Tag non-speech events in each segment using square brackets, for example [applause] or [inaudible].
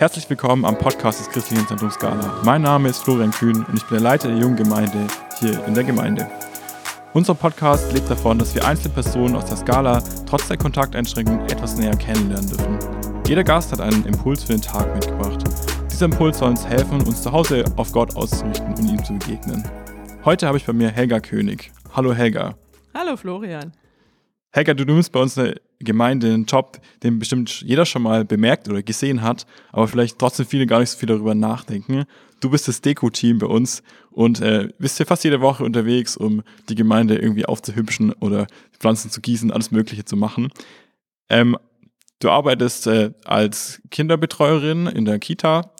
Herzlich willkommen am Podcast des Christlichen Zentrums Skala. Mein Name ist Florian Kühn und ich bin der Leiter der jungen Gemeinde hier in der Gemeinde. Unser Podcast lebt davon, dass wir einzelne Personen aus der Skala trotz der Kontakteinschränkungen etwas näher kennenlernen dürfen. Jeder Gast hat einen Impuls für den Tag mitgebracht. Dieser Impuls soll uns helfen, uns zu Hause auf Gott auszurichten und ihm zu begegnen. Heute habe ich bei mir Helga König. Hallo Helga. Hallo Florian. Helga, du nimmst bei uns eine Gemeinde einen Job, den bestimmt jeder schon mal bemerkt oder gesehen hat, aber vielleicht trotzdem viele gar nicht so viel darüber nachdenken. Du bist das Deko-Team bei uns und äh, bist hier fast jede Woche unterwegs, um die Gemeinde irgendwie aufzuhübschen oder Pflanzen zu gießen, alles Mögliche zu machen. Ähm, du arbeitest äh, als Kinderbetreuerin in der Kita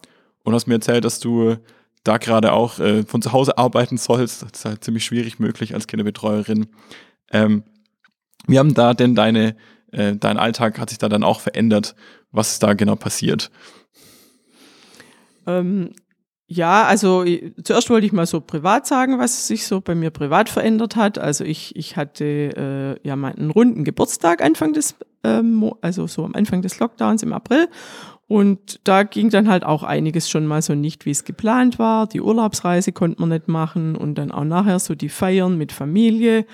und hast mir erzählt, dass du da gerade auch äh, von zu Hause arbeiten sollst. Das ist halt ziemlich schwierig möglich als Kinderbetreuerin. Ähm, wie haben da denn deine, äh, dein Alltag hat sich da dann auch verändert? Was ist da genau passiert? Ähm, ja, also zuerst wollte ich mal so privat sagen, was sich so bei mir privat verändert hat. Also ich, ich hatte äh, ja meinen runden Geburtstag Anfang des, ähm, also so am Anfang des Lockdowns im April. Und da ging dann halt auch einiges schon mal so nicht, wie es geplant war. Die Urlaubsreise konnte man nicht machen und dann auch nachher so die Feiern mit Familie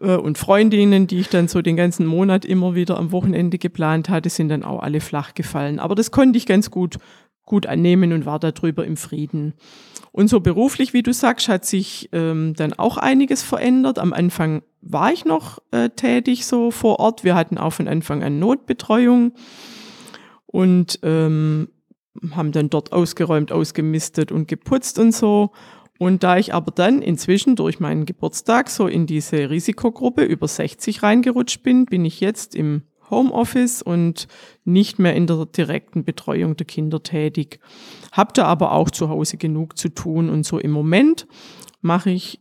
äh, und Freundinnen, die ich dann so den ganzen Monat immer wieder am Wochenende geplant hatte, sind dann auch alle flach gefallen. Aber das konnte ich ganz gut, gut annehmen und war darüber im Frieden. Und so beruflich, wie du sagst, hat sich ähm, dann auch einiges verändert. Am Anfang war ich noch äh, tätig so vor Ort. Wir hatten auch von Anfang an Notbetreuung und ähm, haben dann dort ausgeräumt, ausgemistet und geputzt und so. Und da ich aber dann inzwischen durch meinen Geburtstag so in diese Risikogruppe über 60 reingerutscht bin, bin ich jetzt im Homeoffice und nicht mehr in der direkten Betreuung der Kinder tätig. Hab da aber auch zu Hause genug zu tun und so im Moment mache ich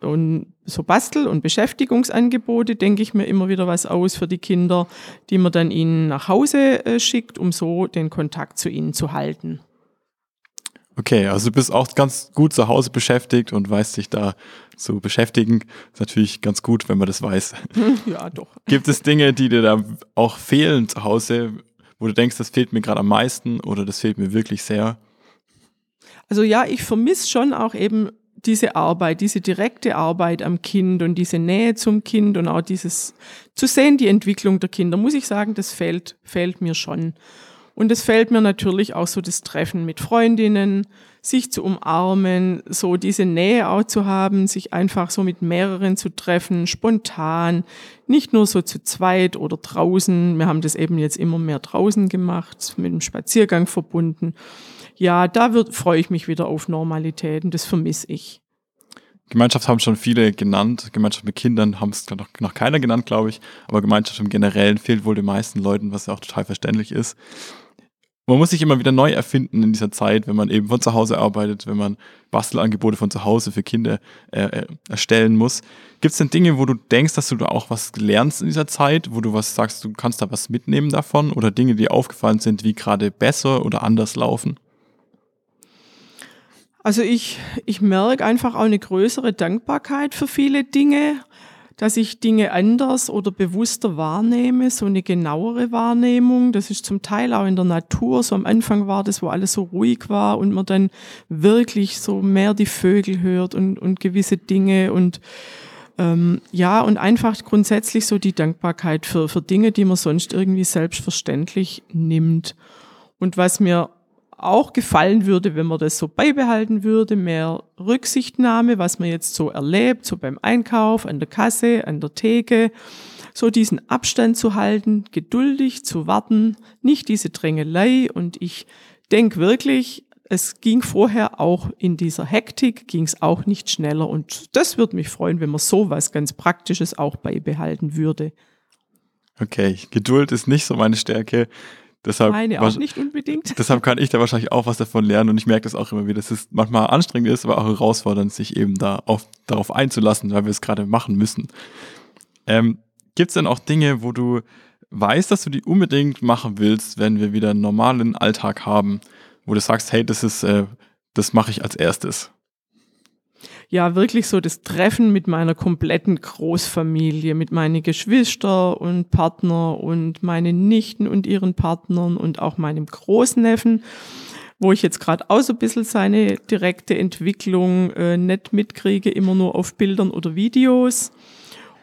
und so Bastel- und Beschäftigungsangebote, denke ich mir immer wieder was aus für die Kinder, die man dann ihnen nach Hause äh, schickt, um so den Kontakt zu ihnen zu halten. Okay, also du bist auch ganz gut zu Hause beschäftigt und weißt dich da zu beschäftigen. Ist natürlich ganz gut, wenn man das weiß. [laughs] Ja, doch. Gibt es Dinge, die dir da auch fehlen zu Hause, wo du denkst, das fehlt mir gerade am meisten oder das fehlt mir wirklich sehr? Also ja, ich vermisse schon auch eben diese Arbeit, diese direkte Arbeit am Kind und diese Nähe zum Kind und auch dieses zu sehen, die Entwicklung der Kinder, muss ich sagen, das fehlt, fehlt mir schon. Und es fällt mir natürlich auch so das Treffen mit Freundinnen, sich zu umarmen, so diese Nähe auch zu haben, sich einfach so mit mehreren zu treffen, spontan, nicht nur so zu zweit oder draußen. Wir haben das eben jetzt immer mehr draußen gemacht, mit dem Spaziergang verbunden. Ja, da wird, freue ich mich wieder auf Normalität und das vermisse ich. Gemeinschaft haben schon viele genannt. Gemeinschaft mit Kindern haben es noch, noch keiner genannt, glaube ich. Aber Gemeinschaft im Generellen fehlt wohl den meisten Leuten, was ja auch total verständlich ist man muss sich immer wieder neu erfinden in dieser Zeit, wenn man eben von zu Hause arbeitet, wenn man Bastelangebote von zu Hause für Kinder äh, äh erstellen muss. Gibt es denn Dinge, wo du denkst, dass du da auch was lernst in dieser Zeit, wo du was sagst, du kannst da was mitnehmen davon oder Dinge, die aufgefallen sind, wie gerade besser oder anders laufen? Also ich, ich merke einfach auch eine größere Dankbarkeit für viele Dinge dass ich Dinge anders oder bewusster wahrnehme, so eine genauere Wahrnehmung. Das ist zum Teil auch in der Natur. So am Anfang war das, wo alles so ruhig war und man dann wirklich so mehr die Vögel hört und, und gewisse Dinge und ähm, ja, und einfach grundsätzlich so die Dankbarkeit für, für Dinge, die man sonst irgendwie selbstverständlich nimmt. Und was mir auch gefallen würde, wenn man das so beibehalten würde, mehr Rücksichtnahme, was man jetzt so erlebt, so beim Einkauf, an der Kasse, an der Theke, so diesen Abstand zu halten, geduldig zu warten, nicht diese Drängelei und ich denke wirklich, es ging vorher auch in dieser Hektik, ging es auch nicht schneller und das würde mich freuen, wenn man sowas ganz Praktisches auch beibehalten würde. Okay, Geduld ist nicht so meine Stärke. Deshalb, Meine auch nicht unbedingt. [laughs] Deshalb kann ich da wahrscheinlich auch was davon lernen und ich merke das auch immer wieder, dass es manchmal anstrengend ist, aber auch herausfordernd, sich eben da auf, darauf einzulassen, weil wir es gerade machen müssen. Ähm, Gibt es denn auch Dinge, wo du weißt, dass du die unbedingt machen willst, wenn wir wieder einen normalen Alltag haben, wo du sagst, hey, das ist, äh, das mache ich als erstes? Ja wirklich so das Treffen mit meiner kompletten Großfamilie, mit meinen Geschwister und Partner und meinen Nichten und ihren Partnern und auch meinem Großneffen, wo ich jetzt gerade auch so ein bisschen seine direkte Entwicklung äh, nicht mitkriege, immer nur auf Bildern oder Videos.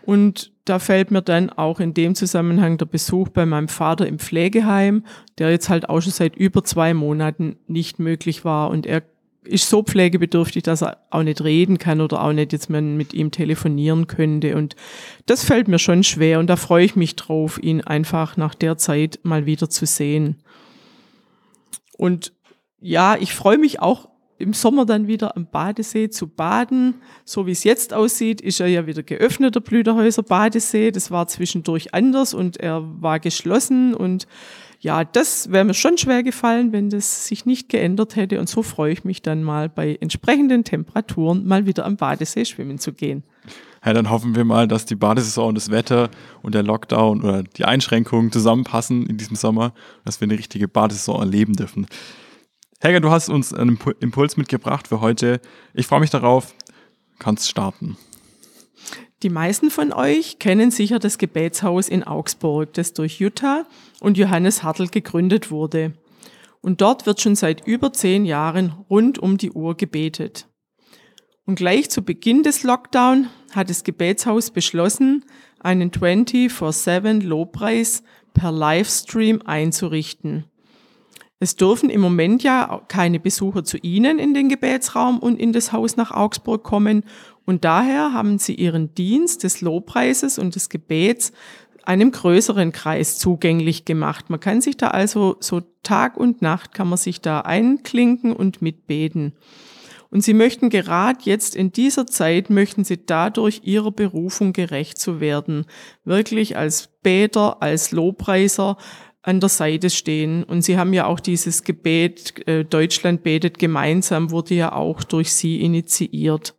Und da fällt mir dann auch in dem Zusammenhang der Besuch bei meinem Vater im Pflegeheim, der jetzt halt auch schon seit über zwei Monaten nicht möglich war. Und er ist so pflegebedürftig, dass er auch nicht reden kann oder auch nicht jetzt man mit ihm telefonieren könnte. Und das fällt mir schon schwer und da freue ich mich drauf, ihn einfach nach der Zeit mal wieder zu sehen. Und ja, ich freue mich auch im Sommer dann wieder am Badesee zu baden. So wie es jetzt aussieht, ist er ja wieder geöffneter Blüterhäuser Badesee. Das war zwischendurch anders und er war geschlossen und ja, das wäre mir schon schwer gefallen, wenn das sich nicht geändert hätte. Und so freue ich mich dann mal bei entsprechenden Temperaturen mal wieder am Badesee schwimmen zu gehen. Ja, dann hoffen wir mal, dass die Badesaison und das Wetter und der Lockdown oder die Einschränkungen zusammenpassen in diesem Sommer, dass wir eine richtige Badesaison erleben dürfen. Helga, du hast uns einen Impuls mitgebracht für heute. Ich freue mich darauf. Kannst starten. Die meisten von euch kennen sicher das Gebetshaus in Augsburg, das durch Jutta und Johannes Hartl gegründet wurde. Und dort wird schon seit über zehn Jahren rund um die Uhr gebetet. Und gleich zu Beginn des Lockdown hat das Gebetshaus beschlossen, einen 24-7 Lobpreis per Livestream einzurichten. Es dürfen im Moment ja keine Besucher zu Ihnen in den Gebetsraum und in das Haus nach Augsburg kommen. Und daher haben Sie Ihren Dienst des Lobpreises und des Gebets einem größeren Kreis zugänglich gemacht. Man kann sich da also so Tag und Nacht kann man sich da einklinken und mitbeten. Und Sie möchten gerade jetzt in dieser Zeit, möchten Sie dadurch Ihrer Berufung gerecht zu werden. Wirklich als Beter, als Lobpreiser, an der Seite stehen. Und Sie haben ja auch dieses Gebet, äh, Deutschland betet gemeinsam, wurde ja auch durch Sie initiiert.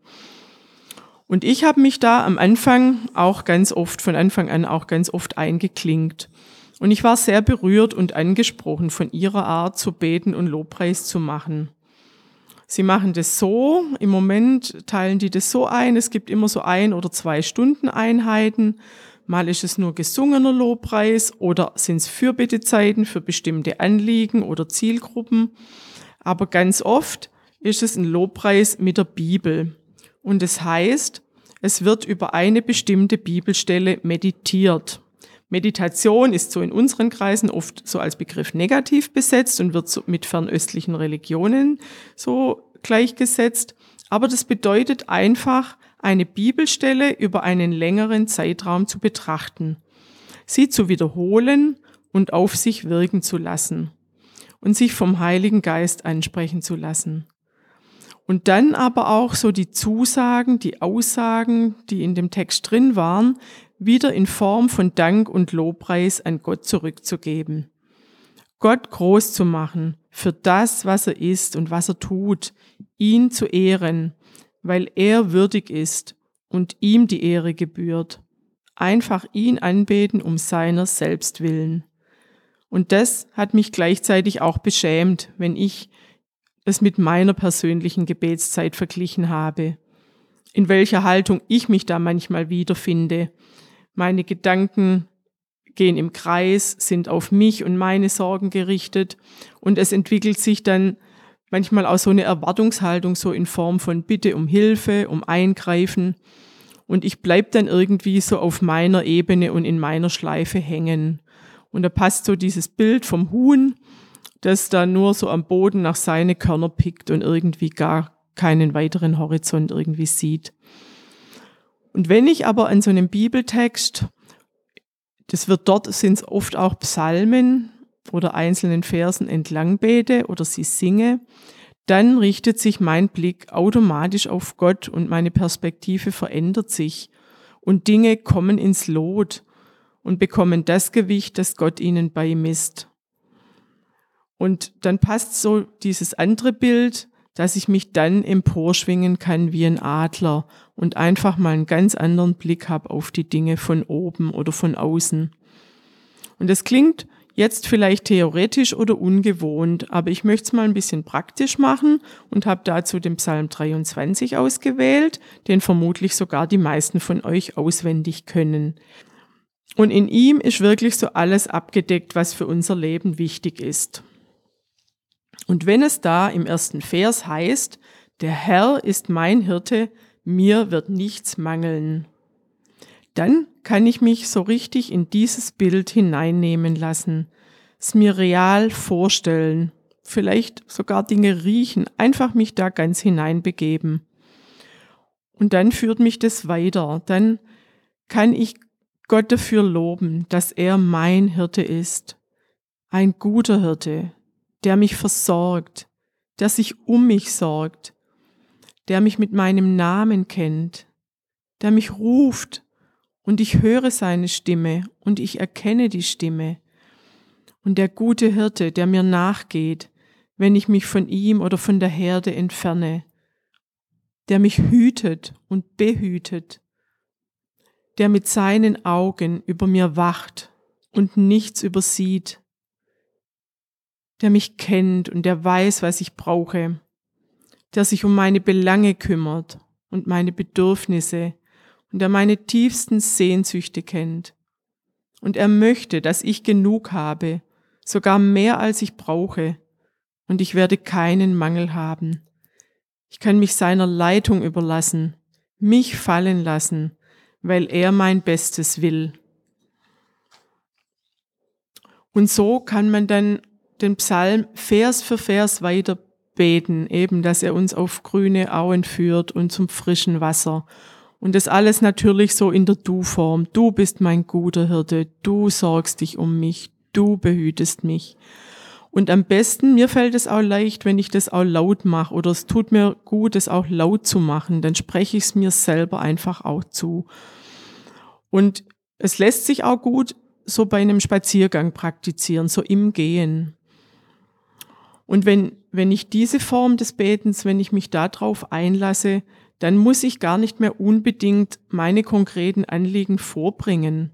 Und ich habe mich da am Anfang auch ganz oft, von Anfang an auch ganz oft eingeklinkt. Und ich war sehr berührt und angesprochen von Ihrer Art zu beten und Lobpreis zu machen. Sie machen das so, im Moment teilen die das so ein, es gibt immer so ein oder zwei Stunden Einheiten Mal ist es nur gesungener Lobpreis oder sind es Fürbittezeiten für bestimmte Anliegen oder Zielgruppen. Aber ganz oft ist es ein Lobpreis mit der Bibel. Und es das heißt, es wird über eine bestimmte Bibelstelle meditiert. Meditation ist so in unseren Kreisen oft so als Begriff negativ besetzt und wird so mit fernöstlichen Religionen so gleichgesetzt. Aber das bedeutet einfach, eine Bibelstelle über einen längeren Zeitraum zu betrachten, sie zu wiederholen und auf sich wirken zu lassen und sich vom Heiligen Geist ansprechen zu lassen. Und dann aber auch so die Zusagen, die Aussagen, die in dem Text drin waren, wieder in Form von Dank und Lobpreis an Gott zurückzugeben. Gott groß zu machen für das, was er ist und was er tut, ihn zu ehren weil er würdig ist und ihm die Ehre gebührt. Einfach ihn anbeten um seiner selbst willen. Und das hat mich gleichzeitig auch beschämt, wenn ich es mit meiner persönlichen Gebetszeit verglichen habe. In welcher Haltung ich mich da manchmal wiederfinde. Meine Gedanken gehen im Kreis, sind auf mich und meine Sorgen gerichtet und es entwickelt sich dann manchmal auch so eine Erwartungshaltung so in Form von Bitte um Hilfe, um Eingreifen. Und ich bleib dann irgendwie so auf meiner Ebene und in meiner Schleife hängen. Und da passt so dieses Bild vom Huhn, das da nur so am Boden nach seine Körner pickt und irgendwie gar keinen weiteren Horizont irgendwie sieht. Und wenn ich aber an so einem Bibeltext, das wird dort, sind es oft auch Psalmen, oder einzelnen Versen entlang bete oder sie singe, dann richtet sich mein Blick automatisch auf Gott und meine Perspektive verändert sich und Dinge kommen ins Lot und bekommen das Gewicht, das Gott ihnen beimisst. Und dann passt so dieses andere Bild, dass ich mich dann emporschwingen kann wie ein Adler und einfach mal einen ganz anderen Blick habe auf die Dinge von oben oder von außen. Und das klingt Jetzt vielleicht theoretisch oder ungewohnt, aber ich möchte es mal ein bisschen praktisch machen und habe dazu den Psalm 23 ausgewählt, den vermutlich sogar die meisten von euch auswendig können. Und in ihm ist wirklich so alles abgedeckt, was für unser Leben wichtig ist. Und wenn es da im ersten Vers heißt, der Herr ist mein Hirte, mir wird nichts mangeln, dann kann ich mich so richtig in dieses Bild hineinnehmen lassen, es mir real vorstellen, vielleicht sogar Dinge riechen, einfach mich da ganz hineinbegeben. Und dann führt mich das weiter, dann kann ich Gott dafür loben, dass er mein Hirte ist, ein guter Hirte, der mich versorgt, der sich um mich sorgt, der mich mit meinem Namen kennt, der mich ruft und ich höre seine Stimme und ich erkenne die Stimme. Und der gute Hirte, der mir nachgeht, wenn ich mich von ihm oder von der Herde entferne, der mich hütet und behütet, der mit seinen Augen über mir wacht und nichts übersieht, der mich kennt und der weiß, was ich brauche, der sich um meine Belange kümmert und meine Bedürfnisse und er meine tiefsten Sehnsüchte kennt. Und er möchte, dass ich genug habe, sogar mehr als ich brauche, und ich werde keinen Mangel haben. Ich kann mich seiner Leitung überlassen, mich fallen lassen, weil er mein Bestes will. Und so kann man dann den Psalm Vers für Vers weiter beten, eben, dass er uns auf grüne Auen führt und zum frischen Wasser und das alles natürlich so in der Du-Form. Du bist mein guter Hirte, du sorgst dich um mich, du behütest mich. Und am besten, mir fällt es auch leicht, wenn ich das auch laut mache oder es tut mir gut, es auch laut zu machen, dann spreche ich es mir selber einfach auch zu. Und es lässt sich auch gut so bei einem Spaziergang praktizieren, so im Gehen. Und wenn, wenn ich diese Form des Betens, wenn ich mich darauf einlasse, dann muss ich gar nicht mehr unbedingt meine konkreten Anliegen vorbringen,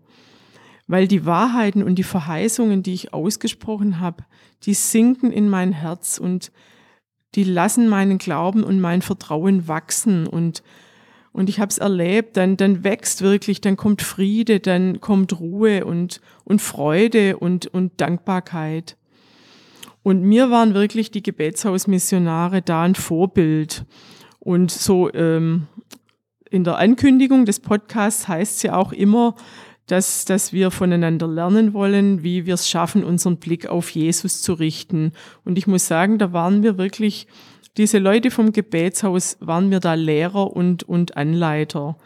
weil die Wahrheiten und die Verheißungen, die ich ausgesprochen habe, die sinken in mein Herz und die lassen meinen Glauben und mein Vertrauen wachsen und und ich habe es erlebt, dann, dann wächst wirklich, dann kommt Friede, dann kommt Ruhe und, und Freude und, und Dankbarkeit. Und mir waren wirklich die Gebetshausmissionare da ein Vorbild. Und so ähm, in der Ankündigung des Podcasts heißt es ja auch immer, dass, dass wir voneinander lernen wollen, wie wir es schaffen, unseren Blick auf Jesus zu richten. Und ich muss sagen, da waren wir wirklich, diese Leute vom Gebetshaus waren mir da Lehrer und, und Anleiter.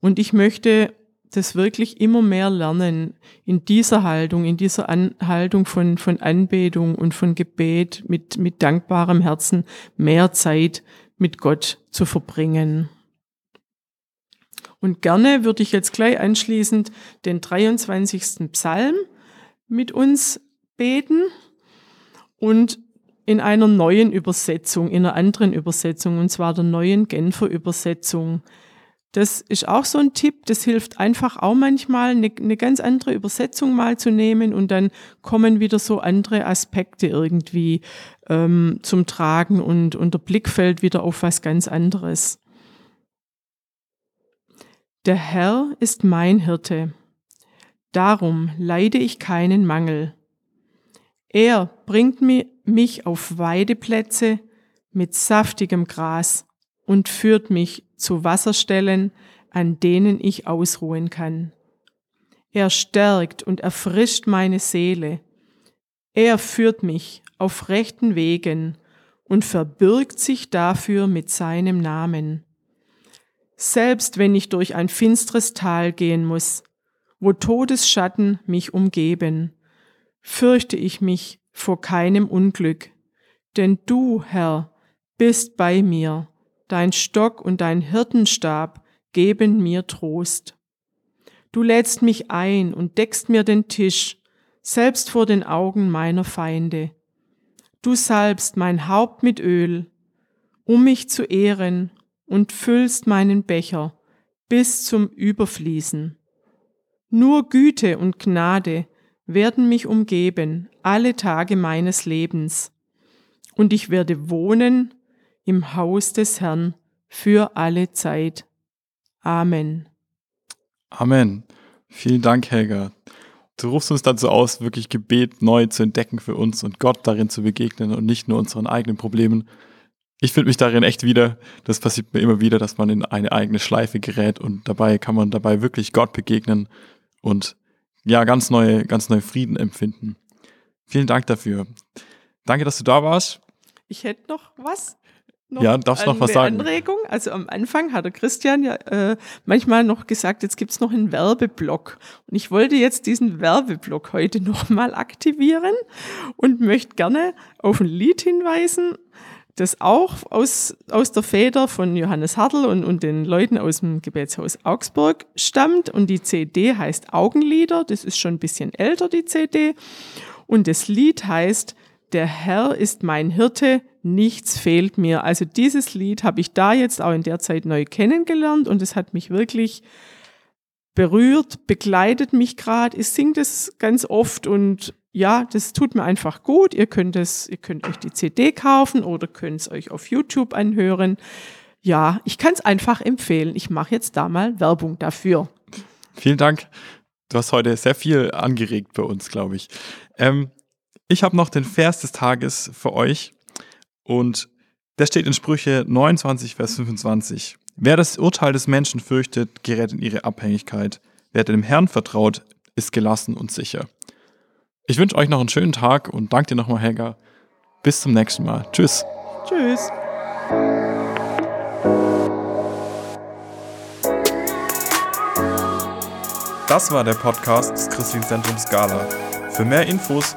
Und ich möchte das wirklich immer mehr lernen, in dieser Haltung, in dieser An Haltung von, von Anbetung und von Gebet mit, mit dankbarem Herzen mehr Zeit mit Gott zu verbringen. Und gerne würde ich jetzt gleich anschließend den 23. Psalm mit uns beten und in einer neuen Übersetzung, in einer anderen Übersetzung, und zwar der neuen Genfer Übersetzung. Das ist auch so ein Tipp, das hilft einfach auch manchmal, eine, eine, ganz andere Übersetzung mal zu nehmen und dann kommen wieder so andere Aspekte irgendwie ähm, zum Tragen und, und der Blick fällt wieder auf was ganz anderes. Der Herr ist mein Hirte, darum leide ich keinen Mangel. Er bringt mich auf Weideplätze mit saftigem Gras und führt mich zu Wasserstellen, an denen ich ausruhen kann. Er stärkt und erfrischt meine Seele. Er führt mich auf rechten Wegen und verbirgt sich dafür mit seinem Namen. Selbst wenn ich durch ein finstres Tal gehen muss, wo Todesschatten mich umgeben, fürchte ich mich vor keinem Unglück, denn du, Herr, bist bei mir dein Stock und dein Hirtenstab geben mir Trost. Du lädst mich ein und deckst mir den Tisch, selbst vor den Augen meiner Feinde. Du salbst mein Haupt mit Öl, um mich zu ehren, und füllst meinen Becher bis zum Überfließen. Nur Güte und Gnade werden mich umgeben alle Tage meines Lebens, und ich werde wohnen im Haus des Herrn für alle Zeit. Amen. Amen. Vielen Dank, Helga. Du rufst uns dazu aus, wirklich Gebet neu zu entdecken für uns und Gott darin zu begegnen und nicht nur unseren eigenen Problemen. Ich finde mich darin echt wieder. Das passiert mir immer wieder, dass man in eine eigene Schleife gerät und dabei kann man dabei wirklich Gott begegnen und ja, ganz neue, ganz neue Frieden empfinden. Vielen Dank dafür. Danke, dass du da warst. Ich hätte noch was. Noch ja, darfst noch was sagen. Anregung. Also am Anfang hat der Christian ja äh, manchmal noch gesagt, jetzt gibt's noch einen Werbeblock. Und ich wollte jetzt diesen Werbeblock heute nochmal aktivieren und möchte gerne auf ein Lied hinweisen, das auch aus, aus der Feder von Johannes Hartl und, und den Leuten aus dem Gebetshaus Augsburg stammt. Und die CD heißt Augenlieder. Das ist schon ein bisschen älter, die CD. Und das Lied heißt Der Herr ist mein Hirte, nichts fehlt mir. Also dieses Lied habe ich da jetzt auch in der Zeit neu kennengelernt und es hat mich wirklich berührt, begleitet mich gerade. Ich singe das ganz oft und ja, das tut mir einfach gut. Ihr könnt es, ihr könnt euch die CD kaufen oder könnt es euch auf YouTube anhören. Ja, ich kann es einfach empfehlen. Ich mache jetzt da mal Werbung dafür. Vielen Dank. Du hast heute sehr viel angeregt bei uns, glaube ich. Ähm, ich habe noch den Vers des Tages für euch und der steht in Sprüche 29, Vers 25. Wer das Urteil des Menschen fürchtet, gerät in ihre Abhängigkeit. Wer dem Herrn vertraut, ist gelassen und sicher. Ich wünsche euch noch einen schönen Tag und danke dir nochmal, Helga. Bis zum nächsten Mal. Tschüss. Tschüss. Das war der Podcast des Christlichen Zentrums Scala. Für mehr Infos